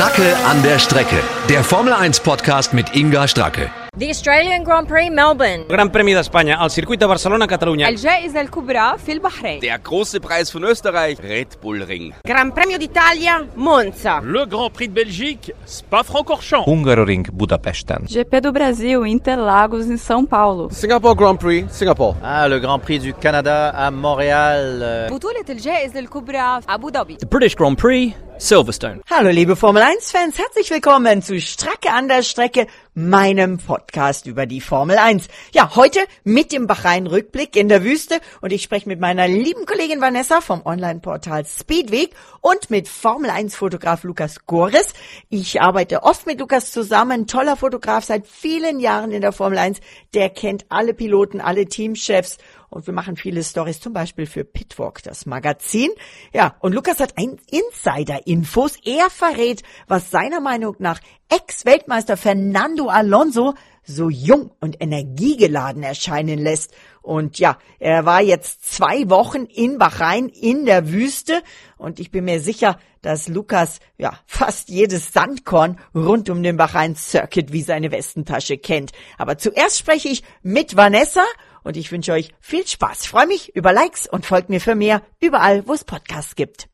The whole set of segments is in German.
Stracke an der Strecke. Der Formel 1 Podcast mit Inga Stracke. The Australian Grand Prix Melbourne. Gran Premi d'Espanya al circuit de Barcelona-Catalunya. الجائزة الكبرى في البحرين Der große Preis von Österreich, Red Bull Ring. Gran Premio d'Italia, Monza. Le Grand Prix de Belgique, Spa-Francorchamps. Hungaroring Budapesten. GP do Brasil, Interlagos, em São Paulo Singapore Grand Prix, Singapore. Ah, le Grand Prix du Canada à Montréal. euh, بطولة الجائزة الكبرى في أبو ظبي The British Grand Prix, Silverstone. Hallo liebe Formel 1-Fans, herzlich willkommen zu Stracke an der Strecke, meinem Podcast über die Formel 1. Ja, heute mit dem Bahrain-Rückblick in der Wüste und ich spreche mit meiner lieben Kollegin Vanessa vom Online-Portal Speedweek und mit Formel 1-Fotograf Lukas Gores. Ich arbeite oft mit Lukas zusammen, toller Fotograf seit vielen Jahren in der Formel 1, der kennt alle Piloten, alle Teamchefs und wir machen viele Stories, zum Beispiel für Pitwalk, das Magazin. Ja, und Lukas hat ein Insider-Infos. Er verrät, was seiner Meinung nach Ex-Weltmeister Fernando Alonso so jung und energiegeladen erscheinen lässt. Und ja, er war jetzt zwei Wochen in Bahrain in der Wüste und ich bin mir sicher, dass Lukas ja fast jedes Sandkorn rund um den Bahrain Circuit wie seine Westentasche kennt. Aber zuerst spreche ich mit Vanessa und ich wünsche euch viel Spaß. Ich freue mich über Likes und folgt mir für mehr überall, wo es Podcasts gibt.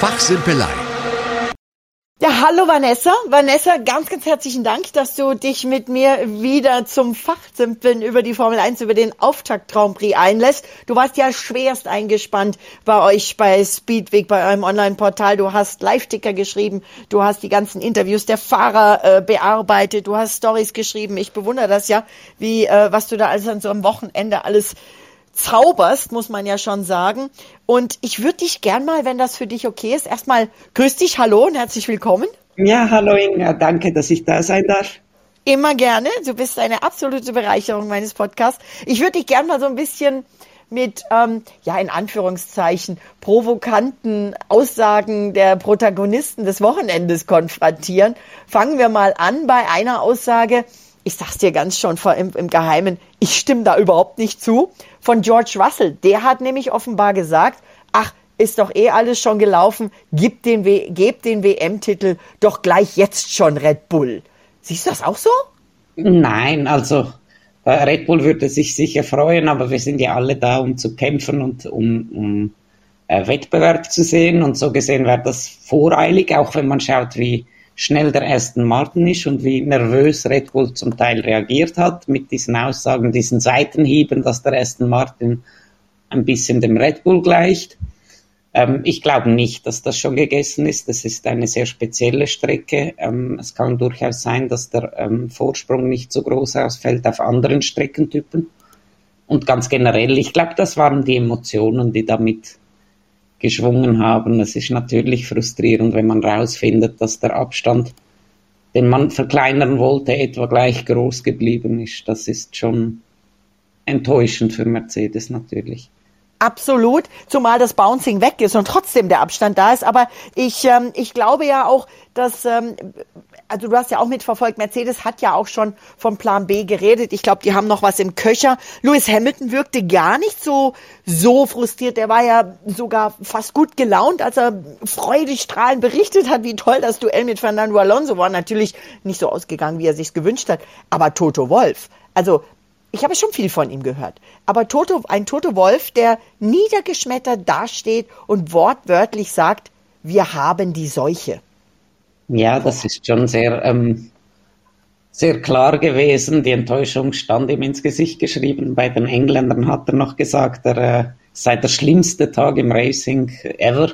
Fachsimpelei. Ja, hallo Vanessa. Vanessa, ganz, ganz herzlichen Dank, dass du dich mit mir wieder zum Fachsimpeln über die Formel 1, über den Auftakt Grand Prix einlässt. Du warst ja schwerst eingespannt bei euch bei Speedweek, bei eurem Online-Portal. Du hast Live-Ticker geschrieben, du hast die ganzen Interviews der Fahrer äh, bearbeitet, du hast Stories geschrieben. Ich bewundere das ja, wie äh, was du da alles an so einem Wochenende alles zauberst, muss man ja schon sagen. Und ich würde dich gern mal, wenn das für dich okay ist, erstmal grüß dich, hallo und herzlich willkommen. Ja, hallo Inga, danke, dass ich da sein darf. Immer gerne. Du bist eine absolute Bereicherung meines Podcasts. Ich würde dich gern mal so ein bisschen mit, ähm, ja, in Anführungszeichen, provokanten Aussagen der Protagonisten des Wochenendes konfrontieren. Fangen wir mal an bei einer Aussage, ich sag's dir ganz schon vor, im, im Geheimen, ich stimme da überhaupt nicht zu, von George Russell. Der hat nämlich offenbar gesagt, ach, ist doch eh alles schon gelaufen, gib den, w gebt den WM-Titel doch gleich jetzt schon Red Bull. Siehst du das auch so? Nein, also Red Bull würde sich sicher freuen, aber wir sind ja alle da, um zu kämpfen und um, um äh, Wettbewerb zu sehen. Und so gesehen wäre das voreilig, auch wenn man schaut, wie schnell der Aston Martin ist und wie nervös Red Bull zum Teil reagiert hat mit diesen Aussagen, diesen Seitenhieben, dass der Aston Martin ein bisschen dem Red Bull gleicht. Ähm, ich glaube nicht, dass das schon gegessen ist. Das ist eine sehr spezielle Strecke. Ähm, es kann durchaus sein, dass der ähm, Vorsprung nicht so groß ausfällt auf anderen Streckentypen. Und ganz generell, ich glaube, das waren die Emotionen, die damit geschwungen haben. Es ist natürlich frustrierend, wenn man rausfindet, dass der Abstand, den man verkleinern wollte, etwa gleich groß geblieben ist. Das ist schon enttäuschend für Mercedes natürlich. Absolut, zumal das Bouncing weg ist und trotzdem der Abstand da ist. Aber ich, ähm, ich glaube ja auch, dass, ähm, also du hast ja auch mitverfolgt, Mercedes hat ja auch schon vom Plan B geredet. Ich glaube, die haben noch was im Köcher. Lewis Hamilton wirkte gar nicht so, so frustriert. Der war ja sogar fast gut gelaunt, als er freudig strahlend berichtet hat, wie toll das Duell mit Fernando Alonso war. Natürlich nicht so ausgegangen, wie er sich gewünscht hat. Aber Toto Wolf, also ich habe schon viel von ihm gehört. Aber Toto, ein Toto Wolf, der niedergeschmettert dasteht und wortwörtlich sagt, wir haben die Seuche. Ja, das ist schon sehr, ähm, sehr klar gewesen. Die Enttäuschung stand ihm ins Gesicht geschrieben. Bei den Engländern hat er noch gesagt, er äh, sei der schlimmste Tag im Racing ever.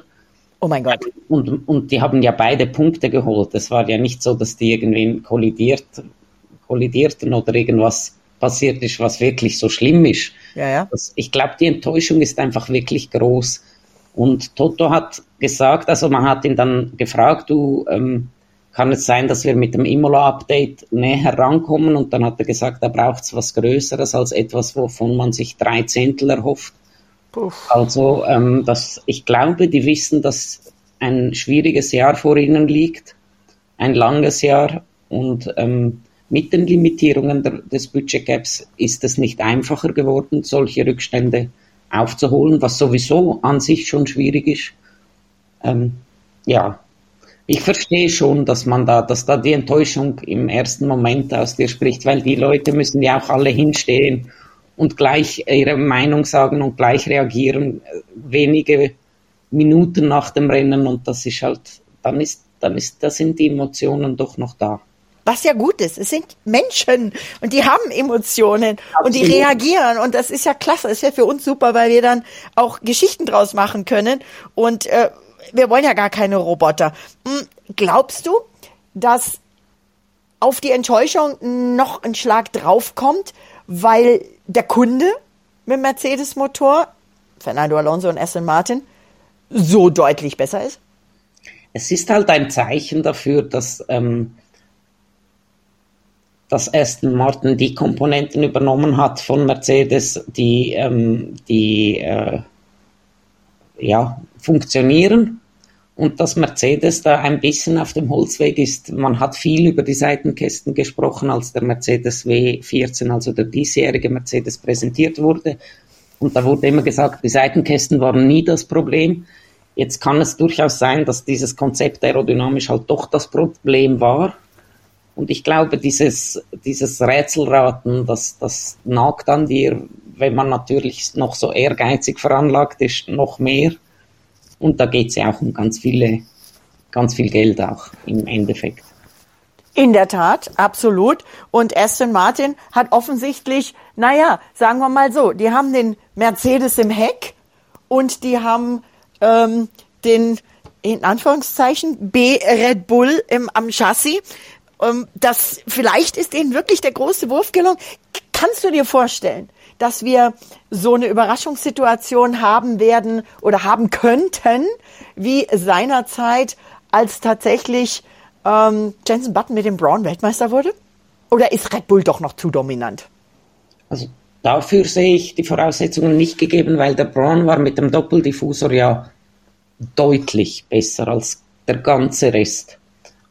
Oh mein Gott. Und, und die haben ja beide Punkte geholt. Es war ja nicht so, dass die irgendwie kollidiert, kollidierten oder irgendwas passiert ist, was wirklich so schlimm ist. Ja, ja. Das, ich glaube, die Enttäuschung ist einfach wirklich groß. Und Toto hat gesagt, also man hat ihn dann gefragt, du, ähm, kann es sein, dass wir mit dem Imola-Update näher rankommen? Und dann hat er gesagt, da braucht es was Größeres als etwas, wovon man sich drei Zehntel erhofft. Puff. Also ähm, das, ich glaube, die wissen, dass ein schwieriges Jahr vor ihnen liegt, ein langes Jahr und ähm, mit den Limitierungen der, des Budgetgaps ist es nicht einfacher geworden, solche Rückstände aufzuholen, was sowieso an sich schon schwierig ist. Ähm, ja, ich verstehe schon, dass man da, dass da die Enttäuschung im ersten Moment aus dir spricht, weil die Leute müssen ja auch alle hinstehen und gleich ihre Meinung sagen und gleich reagieren, äh, wenige Minuten nach dem Rennen und das ist halt, dann ist, dann ist, da sind die Emotionen doch noch da. Was ja gut ist. Es sind Menschen und die haben Emotionen Absolut. und die reagieren und das ist ja klasse. Das ist ja für uns super, weil wir dann auch Geschichten draus machen können und äh, wir wollen ja gar keine Roboter. Hm, glaubst du, dass auf die Enttäuschung noch ein Schlag draufkommt, weil der Kunde mit Mercedes-Motor, Fernando Alonso und Aston Martin, so deutlich besser ist? Es ist halt ein Zeichen dafür, dass, ähm, dass Aston Martin die Komponenten übernommen hat von Mercedes, die, ähm, die äh, ja, funktionieren und dass Mercedes da ein bisschen auf dem Holzweg ist. Man hat viel über die Seitenkästen gesprochen, als der Mercedes W14, also der diesjährige Mercedes, präsentiert wurde. Und da wurde immer gesagt, die Seitenkästen waren nie das Problem. Jetzt kann es durchaus sein, dass dieses Konzept aerodynamisch halt doch das Problem war. Und ich glaube, dieses, dieses Rätselraten, das, das nagt an dir, wenn man natürlich noch so ehrgeizig veranlagt ist, noch mehr. Und da geht es ja auch um ganz viele, ganz viel Geld auch im Endeffekt. In der Tat, absolut. Und Aston Martin hat offensichtlich, naja, sagen wir mal so, die haben den Mercedes im Heck und die haben ähm, den, in Anführungszeichen, B Red Bull im, am Chassis. Ähm, das, vielleicht ist ihnen wirklich der große Wurf gelungen. Kannst du dir vorstellen, dass wir so eine Überraschungssituation haben werden oder haben könnten, wie seinerzeit, als tatsächlich ähm, Jensen Button mit dem Brown Weltmeister wurde? Oder ist Red Bull doch noch zu dominant? Also dafür sehe ich die Voraussetzungen nicht gegeben, weil der Brown war mit dem Doppeldiffusor ja deutlich besser als der ganze Rest.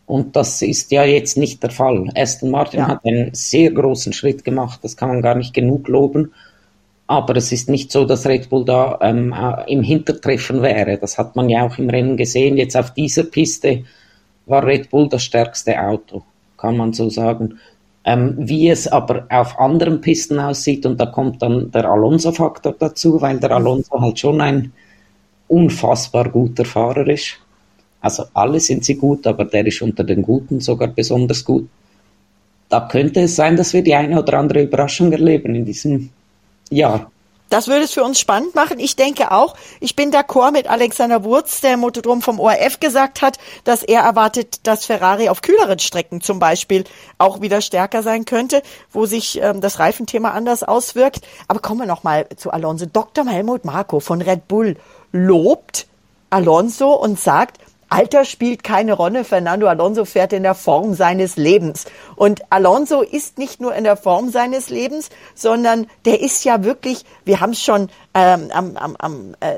Und das ist ja jetzt nicht der Fall. Aston Martin ja. hat einen sehr großen Schritt gemacht, das kann man gar nicht genug loben. Aber es ist nicht so, dass Red Bull da ähm, äh, im Hintertreffen wäre. Das hat man ja auch im Rennen gesehen. Jetzt auf dieser Piste war Red Bull das stärkste Auto, kann man so sagen. Ähm, wie es aber auf anderen Pisten aussieht, und da kommt dann der Alonso-Faktor dazu, weil der Alonso halt schon ein unfassbar guter Fahrer ist. Also alle sind sie gut, aber der ist unter den Guten sogar besonders gut. Da könnte es sein, dass wir die eine oder andere Überraschung erleben in diesem Jahr. Das würde es für uns spannend machen. Ich denke auch, ich bin d'accord mit Alexander Wurz, der Motodrom vom ORF gesagt hat, dass er erwartet, dass Ferrari auf kühleren Strecken zum Beispiel auch wieder stärker sein könnte, wo sich ähm, das Reifenthema anders auswirkt. Aber kommen wir nochmal zu Alonso. Dr. Helmut Marko von Red Bull lobt Alonso und sagt, Alter spielt keine Rolle. Fernando Alonso fährt in der Form seines Lebens. Und Alonso ist nicht nur in der Form seines Lebens, sondern der ist ja wirklich, wir haben es schon ähm, am, am, äh,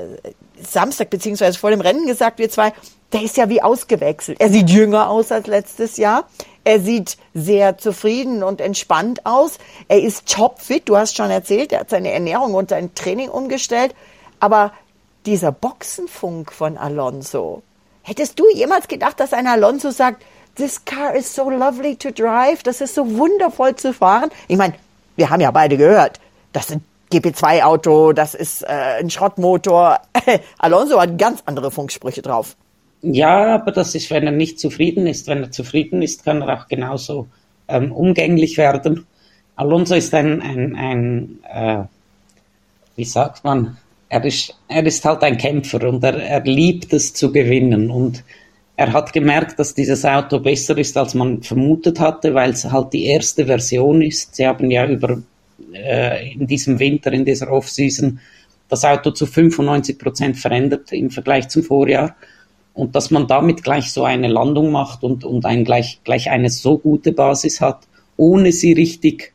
Samstag beziehungsweise vor dem Rennen gesagt, wir zwei, der ist ja wie ausgewechselt. Er sieht jünger aus als letztes Jahr. Er sieht sehr zufrieden und entspannt aus. Er ist topfit. Du hast schon erzählt, er hat seine Ernährung und sein Training umgestellt. Aber dieser Boxenfunk von Alonso, Hättest du jemals gedacht, dass ein Alonso sagt, this car is so lovely to drive, das ist so wundervoll zu fahren? Ich meine, wir haben ja beide gehört, das ist ein GP2-Auto, das ist äh, ein Schrottmotor. Alonso hat ganz andere Funksprüche drauf. Ja, aber das ist, wenn er nicht zufrieden ist. Wenn er zufrieden ist, kann er auch genauso ähm, umgänglich werden. Alonso ist ein, ein, ein äh, wie sagt man, er ist, er ist halt ein Kämpfer und er, er liebt es zu gewinnen und er hat gemerkt, dass dieses Auto besser ist, als man vermutet hatte, weil es halt die erste Version ist. Sie haben ja über äh, in diesem Winter, in dieser Offseason, das Auto zu 95 Prozent verändert im Vergleich zum Vorjahr. Und dass man damit gleich so eine Landung macht und, und ein, gleich, gleich eine so gute Basis hat, ohne sie richtig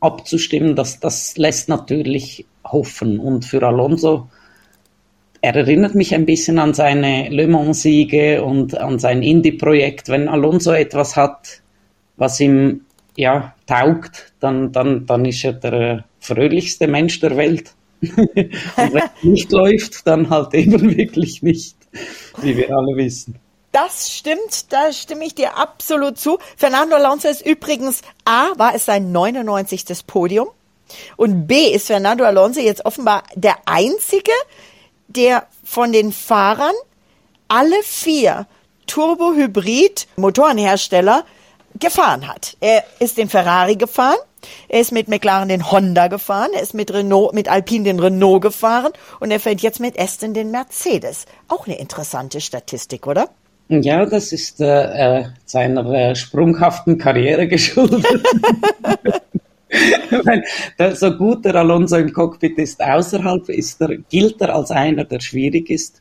abzustimmen, das, das lässt natürlich hoffen. Und für Alonso, er erinnert mich ein bisschen an seine Le Mans-Siege und an sein Indie-Projekt. Wenn Alonso etwas hat, was ihm ja, taugt, dann, dann, dann ist er der fröhlichste Mensch der Welt. und wenn es nicht läuft, dann halt eben wirklich nicht, wie wir alle wissen. Das stimmt, da stimme ich dir absolut zu. Fernando Alonso ist übrigens A, war es sein 99. Podium und B ist Fernando Alonso jetzt offenbar der einzige, der von den Fahrern alle vier Turbo-Hybrid-Motorenhersteller gefahren hat. Er ist den Ferrari gefahren, er ist mit McLaren den Honda gefahren, er ist mit Renault, mit Alpine den Renault gefahren und er fährt jetzt mit Aston den Mercedes. Auch eine interessante Statistik, oder? Ja, das ist äh, äh seiner äh, sprunghaften Karriere geschuldet. Weil so gut der Alonso im Cockpit ist, außerhalb ist er, gilt er als einer, der schwierig ist,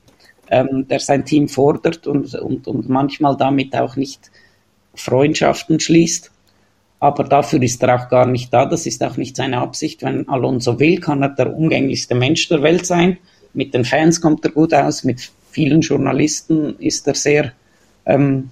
ähm, der sein Team fordert und, und, und manchmal damit auch nicht Freundschaften schließt. Aber dafür ist er auch gar nicht da. Das ist auch nicht seine Absicht. Wenn Alonso will, kann er der umgänglichste Mensch der Welt sein. Mit den Fans kommt er gut aus. Mit vielen Journalisten ist er sehr ähm,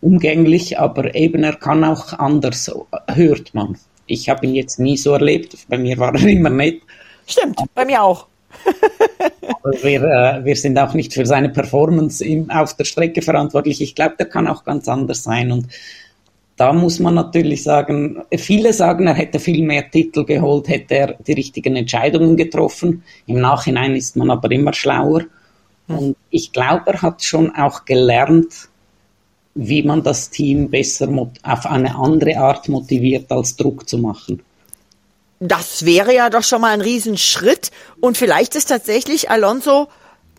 umgänglich. Aber eben er kann auch anders, hört man. Ich habe ihn jetzt nie so erlebt. Bei mir war er immer nett. Stimmt, bei mir auch. wir, äh, wir sind auch nicht für seine Performance im, auf der Strecke verantwortlich. Ich glaube, der kann auch ganz anders sein. Und da muss man natürlich sagen, viele sagen, er hätte viel mehr Titel geholt, hätte er die richtigen Entscheidungen getroffen. Im Nachhinein ist man aber immer schlauer. Hm. Und ich glaube, er hat schon auch gelernt, wie man das Team besser auf eine andere Art motiviert, als Druck zu machen. Das wäre ja doch schon mal ein Riesenschritt. Und vielleicht ist tatsächlich Alonso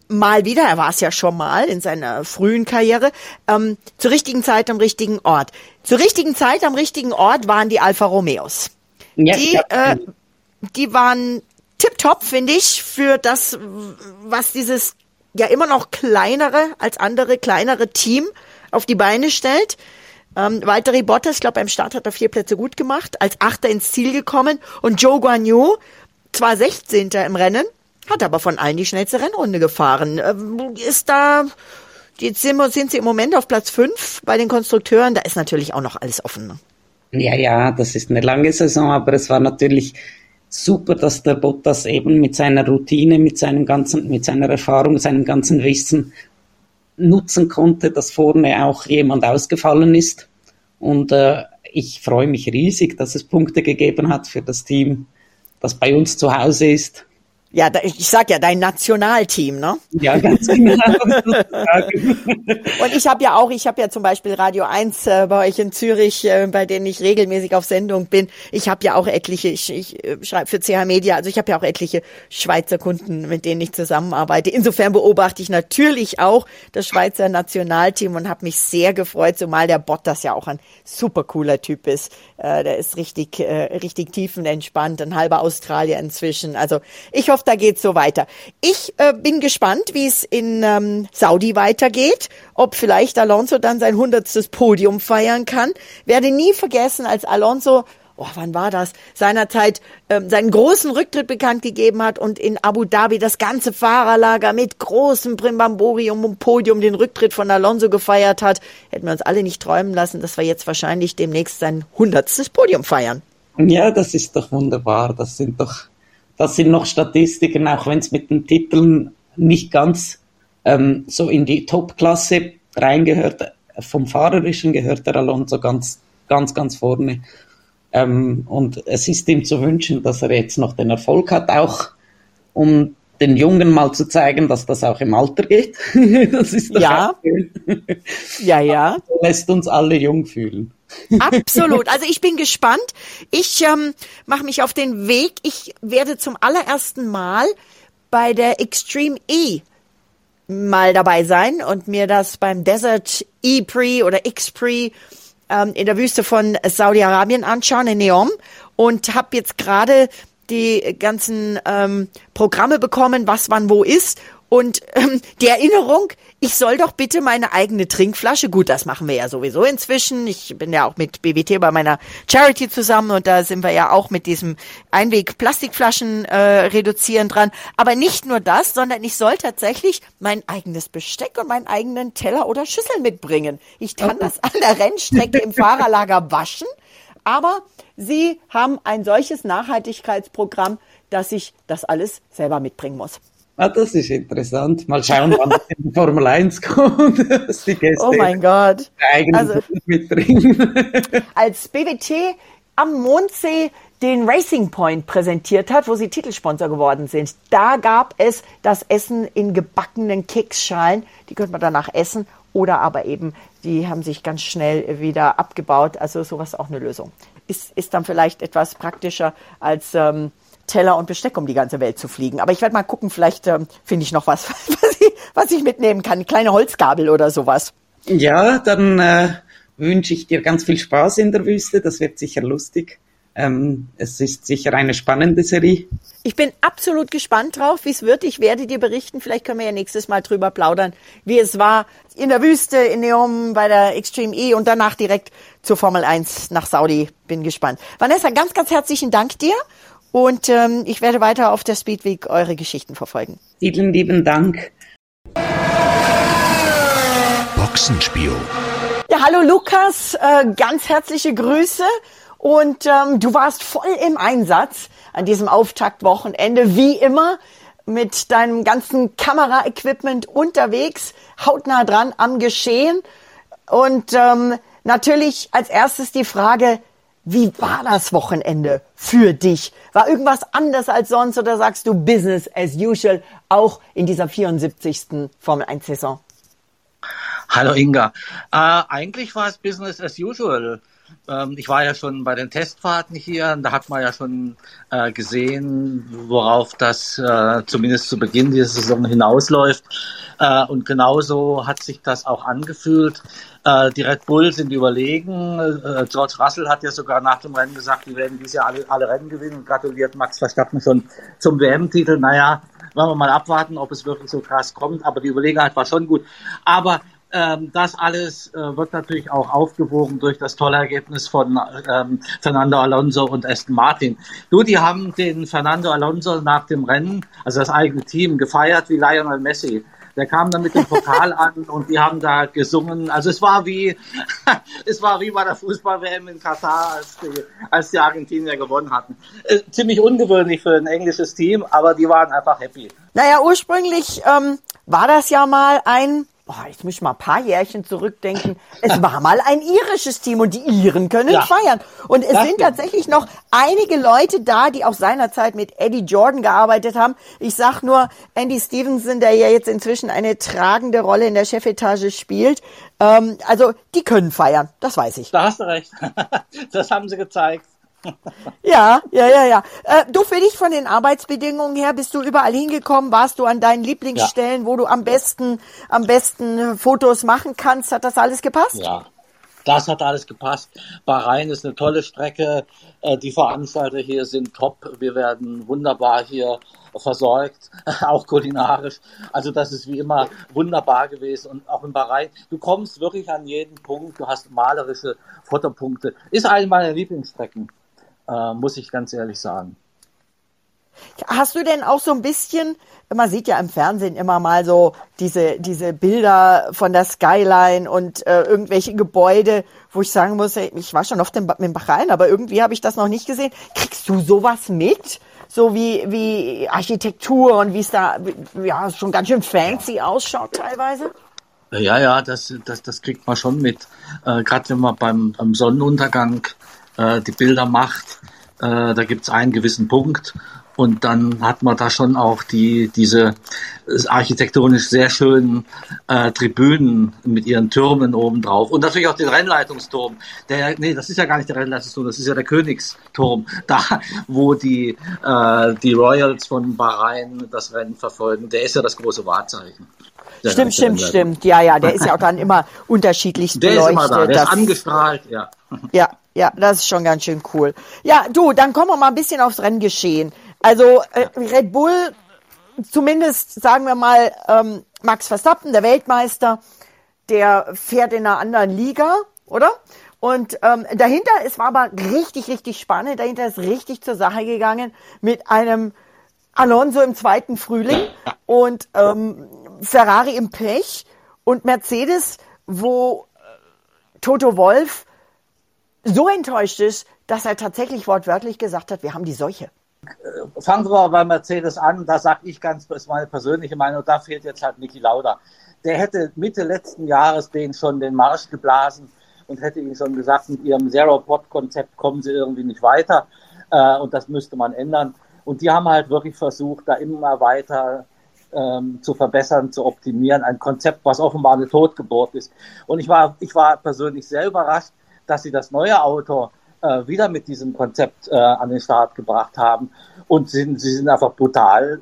mal wieder, er war es ja schon mal in seiner frühen Karriere, ähm, zur richtigen Zeit am richtigen Ort. Zur richtigen Zeit am richtigen Ort waren die Alfa Romeos. Ja, die, äh, die waren tipptopp, finde ich, für das, was dieses ja immer noch kleinere als andere kleinere Team auf die Beine stellt. Ähm, Valtteri Bottas, ich glaube, beim Start hat er vier Plätze gut gemacht, als Achter ins Ziel gekommen. Und Joe Guan Yu, zwar 16. im Rennen, hat aber von allen die schnellste Rennrunde gefahren. Ähm, ist da, jetzt sind, sind sie im Moment auf Platz 5 bei den Konstrukteuren, da ist natürlich auch noch alles offen. Ne? Ja, ja, das ist eine lange Saison, aber es war natürlich super, dass der Bottas eben mit seiner Routine, mit seinem ganzen, mit seiner Erfahrung, seinem ganzen Wissen nutzen konnte, dass vorne auch jemand ausgefallen ist. Und äh, ich freue mich riesig, dass es Punkte gegeben hat für das Team, das bei uns zu Hause ist. Ja, ich sag ja, dein Nationalteam, ne? Ja, ganz genau. und ich habe ja auch, ich habe ja zum Beispiel Radio 1 äh, bei euch in Zürich, äh, bei denen ich regelmäßig auf Sendung bin. Ich habe ja auch etliche, ich, ich äh, schreibe für CH Media, also ich habe ja auch etliche Schweizer Kunden, mit denen ich zusammenarbeite. Insofern beobachte ich natürlich auch das Schweizer Nationalteam und habe mich sehr gefreut, zumal der Bottas ja auch ein super cooler Typ ist. Äh, der ist richtig, äh, richtig tiefenentspannt, ein halber Australier inzwischen. Also ich hoffe, da geht's so weiter. Ich äh, bin gespannt, wie es in ähm, Saudi weitergeht, ob vielleicht Alonso dann sein hundertstes Podium feiern kann. Werde nie vergessen, als Alonso oh, wann war das, seinerzeit ähm, seinen großen Rücktritt bekannt gegeben hat und in Abu Dhabi das ganze Fahrerlager mit großem Primbamborium und Podium den Rücktritt von Alonso gefeiert hat, hätten wir uns alle nicht träumen lassen, dass wir jetzt wahrscheinlich demnächst sein hundertstes Podium feiern. Ja, das ist doch wunderbar. Das sind doch das sind noch Statistiken, auch wenn es mit den Titeln nicht ganz ähm, so in die Top-Klasse reingehört. Vom Fahrerischen gehört der Alonso ganz, ganz, ganz vorne. Ähm, und es ist ihm zu wünschen, dass er jetzt noch den Erfolg hat, auch um den Jungen mal zu zeigen, dass das auch im Alter geht. das ist ja. ja, ja. lässt uns alle jung fühlen. Absolut. Also ich bin gespannt. Ich ähm, mache mich auf den Weg. Ich werde zum allerersten Mal bei der Extreme E mal dabei sein und mir das beim Desert E-Pre oder X-Pre ähm, in der Wüste von Saudi-Arabien anschauen, in Neom. Und habe jetzt gerade die ganzen ähm, Programme bekommen, was wann wo ist. Und ähm, die Erinnerung, ich soll doch bitte meine eigene Trinkflasche, gut, das machen wir ja sowieso inzwischen. Ich bin ja auch mit BWT bei meiner Charity zusammen und da sind wir ja auch mit diesem Einweg-Plastikflaschen äh, reduzieren dran. Aber nicht nur das, sondern ich soll tatsächlich mein eigenes Besteck und meinen eigenen Teller oder Schüssel mitbringen. Ich kann das an der Rennstrecke im Fahrerlager waschen, aber sie haben ein solches Nachhaltigkeitsprogramm, dass ich das alles selber mitbringen muss. Ah, das ist interessant. Mal schauen, wann das in die Formel 1 kommt. dass die Gäste Oh mein Gott. eigenen Also- mitbringen. Als BWT am Mondsee den Racing Point präsentiert hat, wo sie Titelsponsor geworden sind. Da gab es das Essen in gebackenen Keksschalen. Die könnte man danach essen. Oder aber eben, die haben sich ganz schnell wieder abgebaut. Also sowas auch eine Lösung. Ist, ist dann vielleicht etwas praktischer als ähm, Teller und Besteck um die ganze Welt zu fliegen. Aber ich werde mal gucken, vielleicht ähm, finde ich noch was, was ich, was ich mitnehmen kann. Eine kleine Holzgabel oder sowas. Ja, dann äh, wünsche ich dir ganz viel Spaß in der Wüste. Das wird sicher lustig. Ähm, es ist sicher eine spannende Serie. Ich bin absolut gespannt drauf, wie es wird. Ich werde dir berichten. Vielleicht können wir ja nächstes Mal drüber plaudern, wie es war in der Wüste, in Neom, bei der Extreme E und danach direkt zur Formel 1 nach Saudi. Bin gespannt. Vanessa, ganz, ganz herzlichen Dank dir. Und ähm, ich werde weiter auf der Speedweek eure Geschichten verfolgen. Vielen lieben Dank. Boxenspiel. Ja, hallo Lukas, äh, ganz herzliche Grüße. Und ähm, du warst voll im Einsatz an diesem Auftaktwochenende, wie immer, mit deinem ganzen Kameraequipment unterwegs, hautnah dran am Geschehen. Und ähm, natürlich als erstes die Frage, wie war das Wochenende für dich? War irgendwas anders als sonst oder sagst du Business as usual auch in dieser 74. Formel 1 Saison? Hallo Inga. Äh, eigentlich war es Business as usual. Ähm, ich war ja schon bei den Testfahrten hier, und da hat man ja schon äh, gesehen, worauf das äh, zumindest zu Beginn dieser Saison hinausläuft. Äh, und genauso hat sich das auch angefühlt. Äh, die Red Bull sind überlegen. Äh, George Russell hat ja sogar nach dem Rennen gesagt, die werden dieses Jahr alle, alle Rennen gewinnen und gratuliert Max Verstappen schon zum WM-Titel. Naja, wollen wir mal abwarten, ob es wirklich so krass kommt. Aber die Überlegenheit war schon gut. Aber ähm, das alles äh, wird natürlich auch aufgewogen durch das tolle Ergebnis von ähm, Fernando Alonso und Aston Martin. Du, die haben den Fernando Alonso nach dem Rennen, also das eigene Team, gefeiert wie Lionel Messi. Der kam dann mit dem Pokal an und die haben da gesungen. Also es war wie, es war wie bei der Fußball-WM in Katar, als die, als die Argentinier gewonnen hatten. Äh, ziemlich ungewöhnlich für ein englisches Team, aber die waren einfach happy. Naja, ursprünglich ähm, war das ja mal ein, boah, jetzt muss ich mal ein paar Jährchen zurückdenken, es war mal ein irisches Team und die Iren können Ja. feiern. Und es sind stimmt. tatsächlich noch einige Leute da, die auch seinerzeit mit Eddie Jordan gearbeitet haben. Ich sag nur Andy Stevenson, der ja jetzt inzwischen eine tragende Rolle in der Chefetage spielt. Ähm, also, die können feiern, das weiß ich. Da hast du recht. das haben sie gezeigt. Ja, ja, ja, ja. Äh, du für dich von den Arbeitsbedingungen her, bist du überall hingekommen? Warst du an deinen Lieblingsstellen, wo du am besten, am besten äh, Fotos machen kannst? Hat das alles gepasst? Ja, das hat alles gepasst. Bahrain ist eine tolle Strecke. Äh, Die Veranstalter hier sind top. Wir werden wunderbar hier versorgt, auch kulinarisch. Also das ist wie immer wunderbar gewesen. Und auch in Bahrain, du kommst wirklich an jeden Punkt. Du hast malerische Fotopunkte. Ist eine meiner Lieblingsstrecken, äh, muss ich ganz ehrlich sagen. Hast du denn auch so ein bisschen, man sieht ja im Fernsehen immer mal so diese, diese Bilder von der Skyline und äh, irgendwelche Gebäude, wo ich sagen muss, ey, ich war schon oft im, im Bahrain, aber irgendwie habe ich das noch nicht gesehen. Kriegst du sowas mit? So wie, wie Architektur und wie es da, ja, schon ganz schön fancy ausschaut teilweise? Ja, ja, das, das, das kriegt man schon mit. Äh, Gerade wenn man beim, beim Sonnenuntergang äh, die Bilder macht, äh, da gibt's einen gewissen Punkt und dann hat man da schon auch die diese architektonisch sehr schönen äh, Tribünen mit ihren Türmen oben drauf und natürlich auch den Rennleitungsturm. Der, nee, das ist ja gar nicht der Rennleitungsturm, das ist ja der Königsturm, da wo die äh, die Royals von Bahrain das Rennen verfolgen. Der ist ja das große Wahrzeichen. Stimmt, stimmt, stimmt. Ja, ja, der ist ja auch dann immer unterschiedlichst Der ist beleuchtet. immer da, der ist Das- angestrahlt, ja. Ja, ja, das ist schon ganz schön cool. Ja, du, dann kommen wir mal ein bisschen aufs Renngeschehen. Also äh, Red Bull, zumindest sagen wir mal ähm, Max Verstappen, der Weltmeister, der fährt in einer anderen Liga, oder? Und ähm, dahinter, es war aber richtig, richtig spannend. Dahinter ist richtig zur Sache gegangen mit einem Alonso im zweiten Frühling und ähm, Ferrari im Pech und Mercedes, wo äh, Toto Wolf so enttäuscht ist, dass er tatsächlich wortwörtlich gesagt hat, wir haben die Seuche. fangen wir bei Mercedes an. Da sage ich ganz, das ist meine persönliche Meinung, da fehlt jetzt halt Niki Lauda. Der hätte Mitte letzten Jahres den schon den Marsch geblasen und hätte ihnen schon gesagt, mit ihrem Zero-Pod-Konzept kommen sie irgendwie nicht weiter äh, und das müsste man ändern. Und die haben halt wirklich versucht, da immer weiter ähm, zu verbessern, zu optimieren. Ein Konzept, was offenbar eine Totgeburt ist. Und ich war, ich war persönlich sehr überrascht, dass sie das neue Auto äh, wieder mit diesem Konzept äh, an den Start gebracht haben. Und sie, sie sind einfach brutal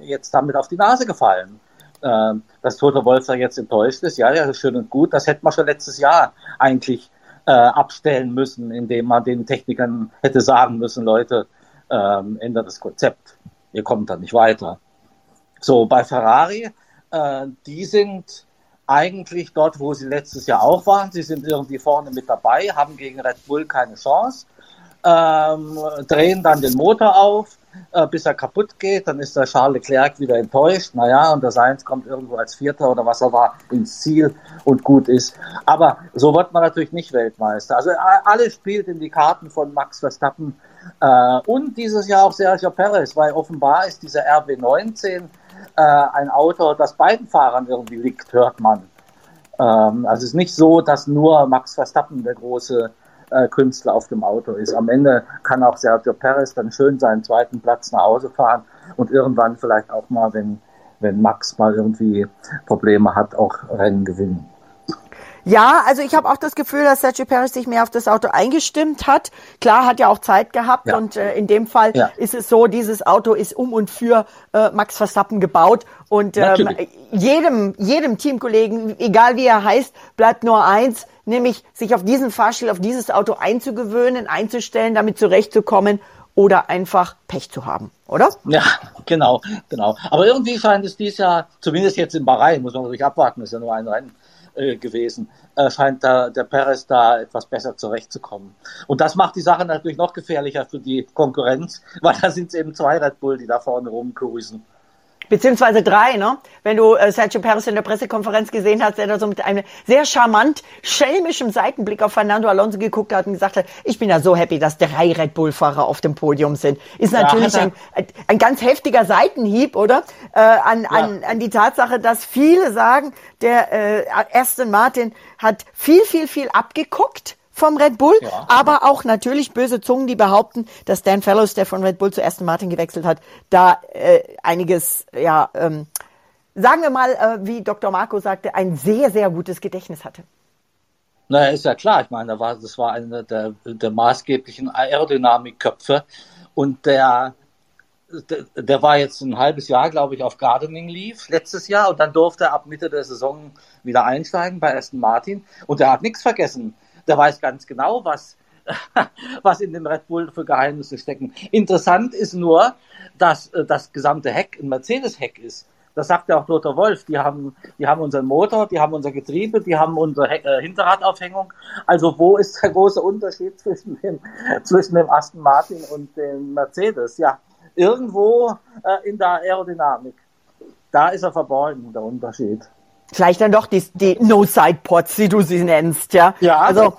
äh, jetzt damit auf die Nase gefallen. Äh, dass Toto Wolf da jetzt enttäuscht ist, ja, ja, schön und gut. Das hätte man schon letztes Jahr eigentlich äh, abstellen müssen, indem man den Technikern hätte sagen müssen, Leute, ähm, ändert das Konzept. Ihr kommt da nicht weiter. So, bei Ferrari, äh, die sind eigentlich dort, wo sie letztes Jahr auch waren. Sie sind irgendwie vorne mit dabei, haben gegen Red Bull keine Chance, ähm, drehen dann den Motor auf, äh, bis er kaputt geht. Dann ist der Charles Leclerc wieder enttäuscht. Naja, und der Sainz kommt irgendwo als Vierter oder was er war ins Ziel und gut ist. Aber so wird man natürlich nicht Weltmeister. Also alles spielt in die Karten von Max Verstappen äh, und dieses Jahr auch Sergio Perez, weil offenbar ist dieser RB19 äh, ein Auto, das beiden Fahrern irgendwie liegt, hört man. Ähm, also es ist nicht so, dass nur Max Verstappen der große äh, Künstler auf dem Auto ist. Am Ende kann auch Sergio Perez dann schön seinen zweiten Platz nach Hause fahren und irgendwann vielleicht auch mal, wenn, wenn Max mal irgendwie Probleme hat, auch Rennen gewinnen. Ja, also ich habe auch das Gefühl, dass Sergio Perez sich mehr auf das Auto eingestimmt hat. Klar, hat ja auch Zeit gehabt ja. und äh, in dem Fall ja. ist es so, dieses Auto ist um und für äh, Max Verstappen gebaut und ähm, jedem, jedem Teamkollegen, egal wie er heißt, bleibt nur eins, nämlich sich auf diesen Fahrstil, auf dieses Auto einzugewöhnen, einzustellen, damit zurechtzukommen oder einfach Pech zu haben, oder? Ja, genau, genau. Aber irgendwie scheint es dies Jahr, zumindest jetzt in Bahrain, muss man natürlich abwarten, ist ja nur ein Rennen, äh, gewesen, äh, scheint da, der Perez da etwas besser zurechtzukommen. Und das macht die Sache natürlich noch gefährlicher für die Konkurrenz, weil da sind es eben zwei Red Bull, die da vorne rumcruisen. Beziehungsweise drei, ne? Wenn du äh, Sergio Perez in der Pressekonferenz gesehen hast, der da so mit einem sehr charmant schelmischen Seitenblick auf Fernando Alonso geguckt hat und gesagt hat, ich bin ja so happy, dass drei Red Bull-Fahrer auf dem Podium sind. Ist natürlich ja, ein, ein ganz heftiger Seitenhieb, oder? Äh, an, ja. an, an die Tatsache, dass viele sagen, der äh, Aston Martin hat viel, viel, viel abgeguckt vom Red Bull, ja. aber auch natürlich böse Zungen, die behaupten, dass Dan Fellows, der von Red Bull zu Aston Martin gewechselt hat, da äh, einiges, ja, ähm, sagen wir mal, äh, wie Dr. Marco sagte, ein sehr, sehr gutes Gedächtnis hatte. Naja, ist ja klar. Ich meine, da war, das war einer der, der maßgeblichen Aerodynamikköpfe und der, der, der war jetzt ein halbes Jahr, glaube ich, auf Gardening Leave letztes Jahr und dann durfte er ab Mitte der Saison wieder einsteigen bei Aston Martin und der hat nichts vergessen der weiß ganz genau, was, was in dem Red Bull für Geheimnisse stecken. Interessant ist nur, dass äh, das gesamte Heck ein Mercedes-Heck ist. Das sagt ja auch Lothar Wolf. Die haben, die haben unseren Motor, die haben unser Getriebe, die haben unsere äh, Hinterradaufhängung. Also wo ist der große Unterschied zwischen dem, zwischen dem Aston Martin und dem Mercedes? Ja, irgendwo äh, in der Aerodynamik. Da ist er verborgen, der Unterschied. Vielleicht dann doch die, die No-Side-Pods, wie du sie nennst, ja. Ja. Also,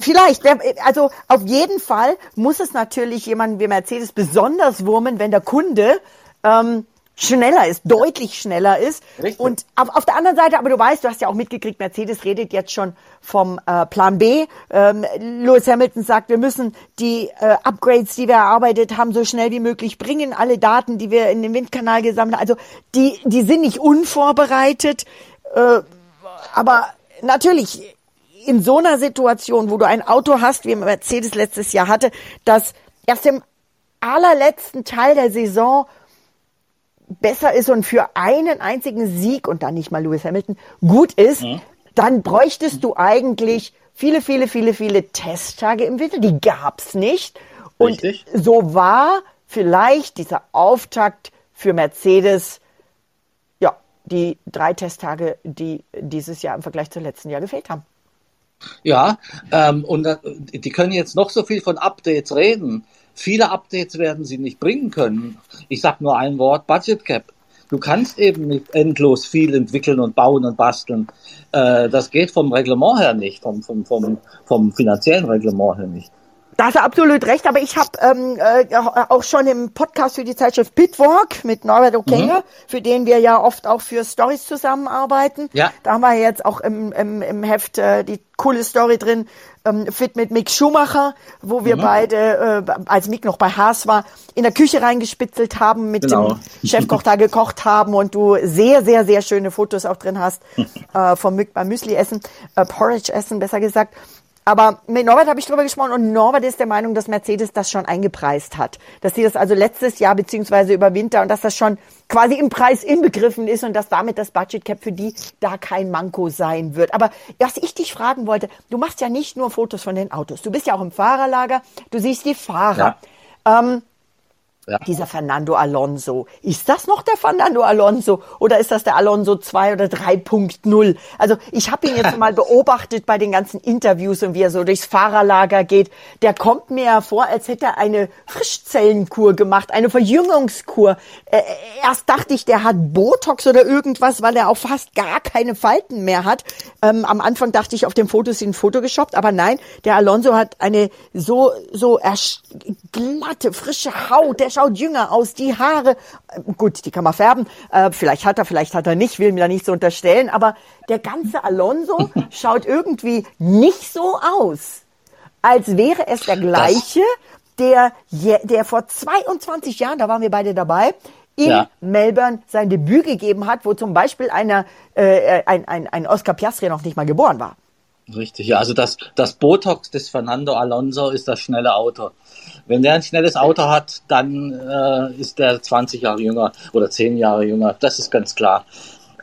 vielleicht, also auf jeden Fall muss es natürlich jemanden wie Mercedes besonders wurmen, wenn der Kunde ähm, schneller ist, deutlich schneller ist. Richtig. Und auf, auf der anderen Seite, aber du weißt, du hast ja auch mitgekriegt, Mercedes redet jetzt schon vom äh, Plan B. Ähm, Lewis Hamilton sagt, wir müssen die äh, Upgrades, die wir erarbeitet haben, so schnell wie möglich bringen. Alle Daten, die wir in den Windkanal gesammelt haben, also die, die sind nicht unvorbereitet. Äh, aber natürlich, in so einer Situation, wo du ein Auto hast, wie Mercedes letztes Jahr hatte, das erst im allerletzten Teil der Saison besser ist und für einen einzigen Sieg und dann nicht mal Lewis Hamilton gut ist, mhm. dann bräuchtest du eigentlich viele, viele, viele, viele Testtage im Winter. Die gab's nicht. Und Richtig. so war vielleicht dieser Auftakt für Mercedes die drei Testtage, die dieses Jahr im Vergleich zum letzten Jahr gefehlt haben. Ja, ähm, und äh, die können jetzt noch so viel von Updates reden. Viele Updates werden sie nicht bringen können. Ich sag nur ein Wort, Budget Cap. Du kannst eben nicht endlos viel entwickeln und bauen und basteln. Äh, das geht vom Reglement her nicht, vom, vom, vom, vom finanziellen Reglement her nicht. Da hast du absolut recht, aber ich habe ähm, äh, auch schon im Podcast für die Zeitschrift Pitwalk mit Norbert Okenga, mhm. für den wir ja oft auch für Stories zusammenarbeiten. Ja. Da haben wir jetzt auch im, im, im Heft äh, die coole Story drin, ähm, fit mit Mick Schumacher, wo wir mhm. beide, äh, als Mick noch bei Haas war, in der Küche reingespitzelt haben, mit genau. dem Chefkoch da gekocht haben und du sehr, sehr, sehr schöne Fotos auch drin hast äh, vom Mick beim Müsli essen, äh, Porridge essen, besser gesagt. Aber mit Norbert habe ich drüber gesprochen und Norbert ist der Meinung, dass Mercedes das schon eingepreist hat. Dass sie das also letztes Jahr beziehungsweise über Winter und dass das schon quasi im Preis inbegriffen ist und dass damit das Budget Cap für die da kein Manko sein wird. Aber was ich dich fragen wollte, du machst ja nicht nur Fotos von den Autos. Du bist ja auch im Fahrerlager, du siehst die Fahrer. Ja. Ähm, ja. Dieser Fernando Alonso. Ist das noch der Fernando Alonso oder ist das der Alonso 2 oder 3.0? Also ich habe ihn jetzt mal beobachtet bei den ganzen Interviews und wie er so durchs Fahrerlager geht. Der kommt mir vor, als hätte er eine Frischzellenkur gemacht, eine Verjüngungskur. Äh, erst dachte ich, der hat Botox oder irgendwas, weil er auch fast gar keine Falten mehr hat. Ähm, am Anfang dachte ich, auf dem Foto ist ein Foto geshoppt, aber nein, der Alonso hat eine so so glatte, frische Haut. Der schaut jünger aus, die Haare, äh, gut, die kann man färben, äh, vielleicht hat er, vielleicht hat er nicht, will mir da nicht so unterstellen, aber der ganze Alonso schaut irgendwie nicht so aus, als wäre es der gleiche, der, der vor 22 Jahren, da waren wir beide dabei, in ja. Melbourne sein Debüt gegeben hat, wo zum Beispiel einer, äh, ein, ein, ein Oscar Piastri noch nicht mal geboren war. Richtig, ja. Also das, das Botox des Fernando Alonso ist das schnelle Auto. Wenn der ein schnelles Auto hat, dann äh, ist der 20 Jahre jünger oder 10 Jahre jünger. Das ist ganz klar.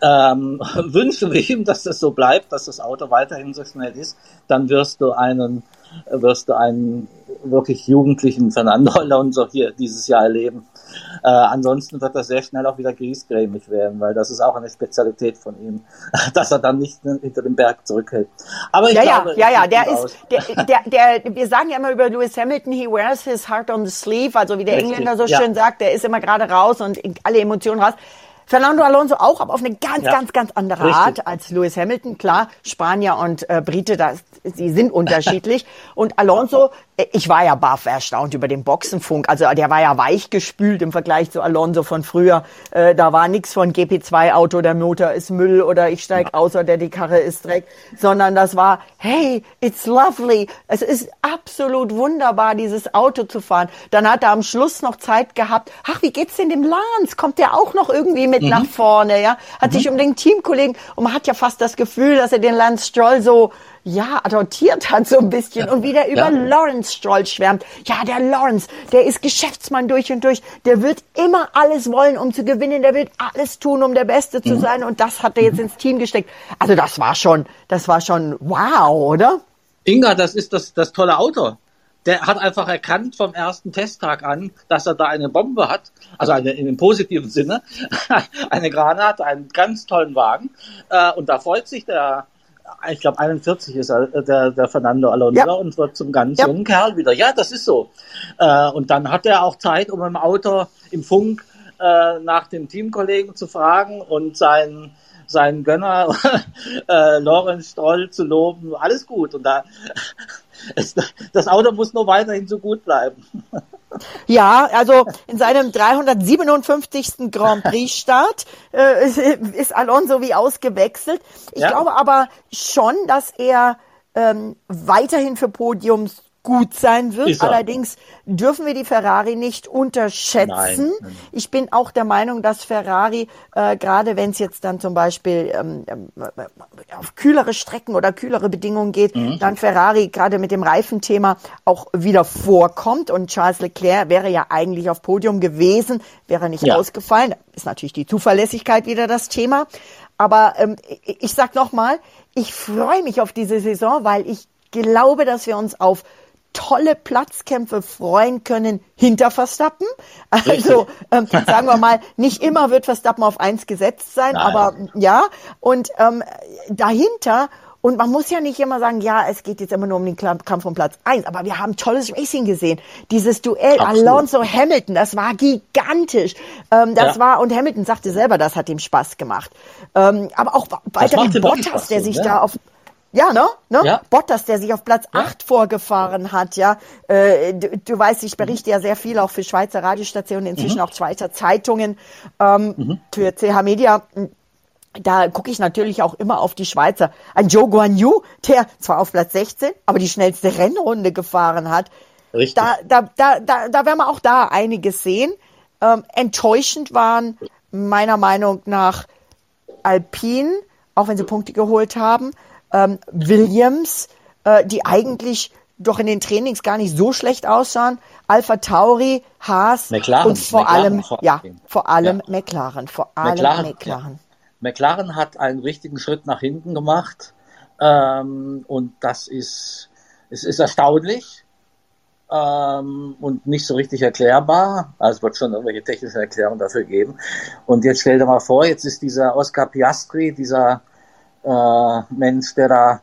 Ähm, wünschen wir ihm, dass das so bleibt, dass das Auto weiterhin so schnell ist, dann wirst du einen, wirst du einen wirklich jugendlichen Fernando Alonso hier dieses Jahr erleben. Äh, ansonsten wird das sehr schnell auch wieder griesgrämig werden, weil das ist auch eine Spezialität von ihm, dass er dann nicht hinter dem Berg zurückhält. Aber ich ja, glaube, ja, ja, ja, der ist, der, der, der, wir sagen ja immer über Lewis Hamilton, he wears his heart on the sleeve, also wie der Richtig, Engländer so ja. schön sagt, der ist immer gerade raus und alle Emotionen raus. Fernando Alonso auch, aber auf eine ganz, ja. ganz, ganz andere Richtig. Art als Lewis Hamilton. Klar, Spanier und äh, Brite, das, sie sind unterschiedlich. und Alonso ich war ja baff erstaunt über den Boxenfunk. Also der war ja weichgespült im Vergleich zu Alonso von früher. Äh, da war nichts von GP2-Auto, der Motor ist Müll oder ich steig aus oder die Karre ist Dreck, sondern das war, hey, it's lovely. Es ist absolut wunderbar, dieses Auto zu fahren. Dann hat er am Schluss noch Zeit gehabt. Ach, wie geht's denn dem Lance? Kommt der auch noch irgendwie mit mhm. nach vorne? Ja, hat mhm. sich um den Teamkollegen und man hat ja fast das Gefühl, dass er den Lance Stroll so ja, adoptiert hat so ein bisschen und wieder über ja. Lawrence Stroll schwärmt. Ja, der Lawrence, der ist Geschäftsmann durch und durch. Der wird immer alles wollen, um zu gewinnen. Der wird alles tun, um der Beste zu mhm. sein. Und das hat er jetzt mhm. ins Team gesteckt. Also das war schon, das war schon wow, oder? Inga, das ist das, das tolle Auto. Der hat einfach erkannt vom ersten Testtag an, dass er da eine Bombe hat, also eine, in dem positiven Sinne, eine Granate, einen ganz tollen Wagen. Äh, und da freut sich der ich glaube 41 ist äh, der, der Fernando Alonso ja. und wird zum ganz ja. jungen Kerl wieder. Ja, das ist so. Äh, und dann hat er auch Zeit, um im Auto im Funk äh, nach dem Teamkollegen zu fragen und seinen seinen Gönner äh, Lorenz Stroll zu loben. Alles gut. Und da das Auto muss nur weiterhin so gut bleiben. Ja, also in seinem 357. Grand Prix-Start äh, ist Alonso wie ausgewechselt. Ich ja. glaube aber schon, dass er ähm, weiterhin für Podiums gut sein wird. Allerdings dürfen wir die Ferrari nicht unterschätzen. Nein. Ich bin auch der Meinung, dass Ferrari, äh, gerade wenn es jetzt dann zum Beispiel ähm, äh, auf kühlere Strecken oder kühlere Bedingungen geht, mhm. dann Ferrari gerade mit dem Reifenthema auch wieder vorkommt. Und Charles Leclerc wäre ja eigentlich auf Podium gewesen, wäre nicht ja. ausgefallen. Ist natürlich die Zuverlässigkeit wieder das Thema. Aber ähm, ich sag nochmal, ich freue mich auf diese Saison, weil ich glaube, dass wir uns auf tolle Platzkämpfe freuen können hinter Verstappen. Also ähm, sagen wir mal, nicht immer wird Verstappen auf eins gesetzt sein, Nein. aber ja. Und ähm, dahinter und man muss ja nicht immer sagen, ja, es geht jetzt immer nur um den Kampf um Platz eins, aber wir haben tolles Racing gesehen. Dieses Duell Absolut. Alonso Hamilton, das war gigantisch. Ähm, das ja. war und Hamilton sagte selber, das hat ihm Spaß gemacht. Ähm, aber auch weiter Bottas, der sich ne? da auf Ja, ne? ne? Ja. Bottas, der sich auf Platz 8 vorgefahren hat, ja. Äh, du, du weißt, ich berichte ja sehr viel auch für Schweizer Radiostationen, inzwischen Mhm. auch Schweizer Zeitungen, ähm, für CH Media. Da gucke ich natürlich auch immer auf die Schweizer. Ein Joe Guan Yu, der zwar auf Platz 16, aber die schnellste Rennrunde gefahren hat. Richtig. Da, da, da, da, da werden wir auch da einiges sehen. Ähm, enttäuschend waren meiner Meinung nach Alpine, auch wenn sie Punkte geholt haben, ähm, Williams, äh, die eigentlich doch in den Trainings gar nicht so schlecht aussahen, Alpha Tauri, Haas McLaren, und vor McLaren allem, vor ja, vor allem Ja. McLaren, vor allem McLaren, McLaren. McLaren hat einen richtigen Schritt nach hinten gemacht ähm, und das ist, es ist erstaunlich ähm, und nicht so richtig erklärbar. Also es wird schon irgendwelche technischen Erklärungen dafür geben. Und jetzt stell dir mal vor, jetzt ist dieser Oscar Piastri, dieser äh, Mensch, der da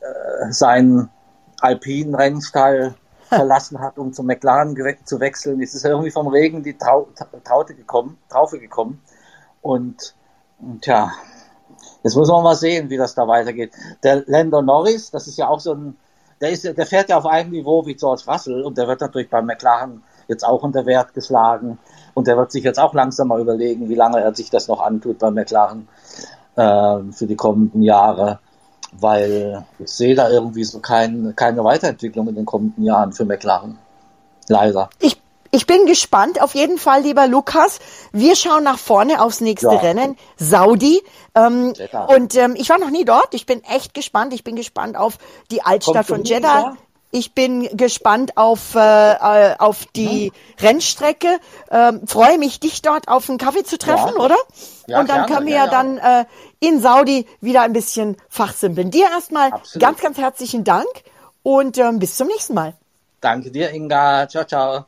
äh, seinen alpinen Rennstall verlassen hat, um zum McLaren zu wechseln. Jetzt ist er irgendwie vom Regen die Trau Traute gekommen, Traufe gekommen. Und, und tja, jetzt muss man mal sehen, wie das da weitergeht. Der Lando Norris, das ist ja auch so ein, der, ist, der fährt ja auf einem Niveau wie George Russell und der wird natürlich beim McLaren jetzt auch unter Wert geschlagen. Und der wird sich jetzt auch langsam mal überlegen, wie lange er sich das noch antut beim McLaren für die kommenden Jahre. Weil ich sehe da irgendwie so kein, keine Weiterentwicklung in den kommenden Jahren für McLaren. Leider. Ich, ich bin gespannt, auf jeden Fall, lieber Lukas. Wir schauen nach vorne aufs nächste Ja. Rennen, Saudi. Ähm, und ähm, ich war noch nie dort. Ich bin echt gespannt. Ich bin gespannt auf die Altstadt Kommst du von Jeddah. ja? Ich bin gespannt auf, äh, auf die Rennstrecke. Ähm, freue mich, dich dort auf einen Kaffee zu treffen, Ja. oder? Ja, und dann gerne, können wir ja, ja, ja. dann äh, in Saudi wieder ein bisschen fachsimpeln. Dir erstmal Absolut. ganz, ganz herzlichen Dank und ähm, bis zum nächsten Mal. Danke dir, Inga. Ciao, ciao.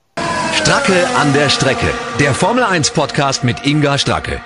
Stracke an der Strecke. Der Formel 1 Podcast mit Inga Stracke.